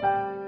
Bye.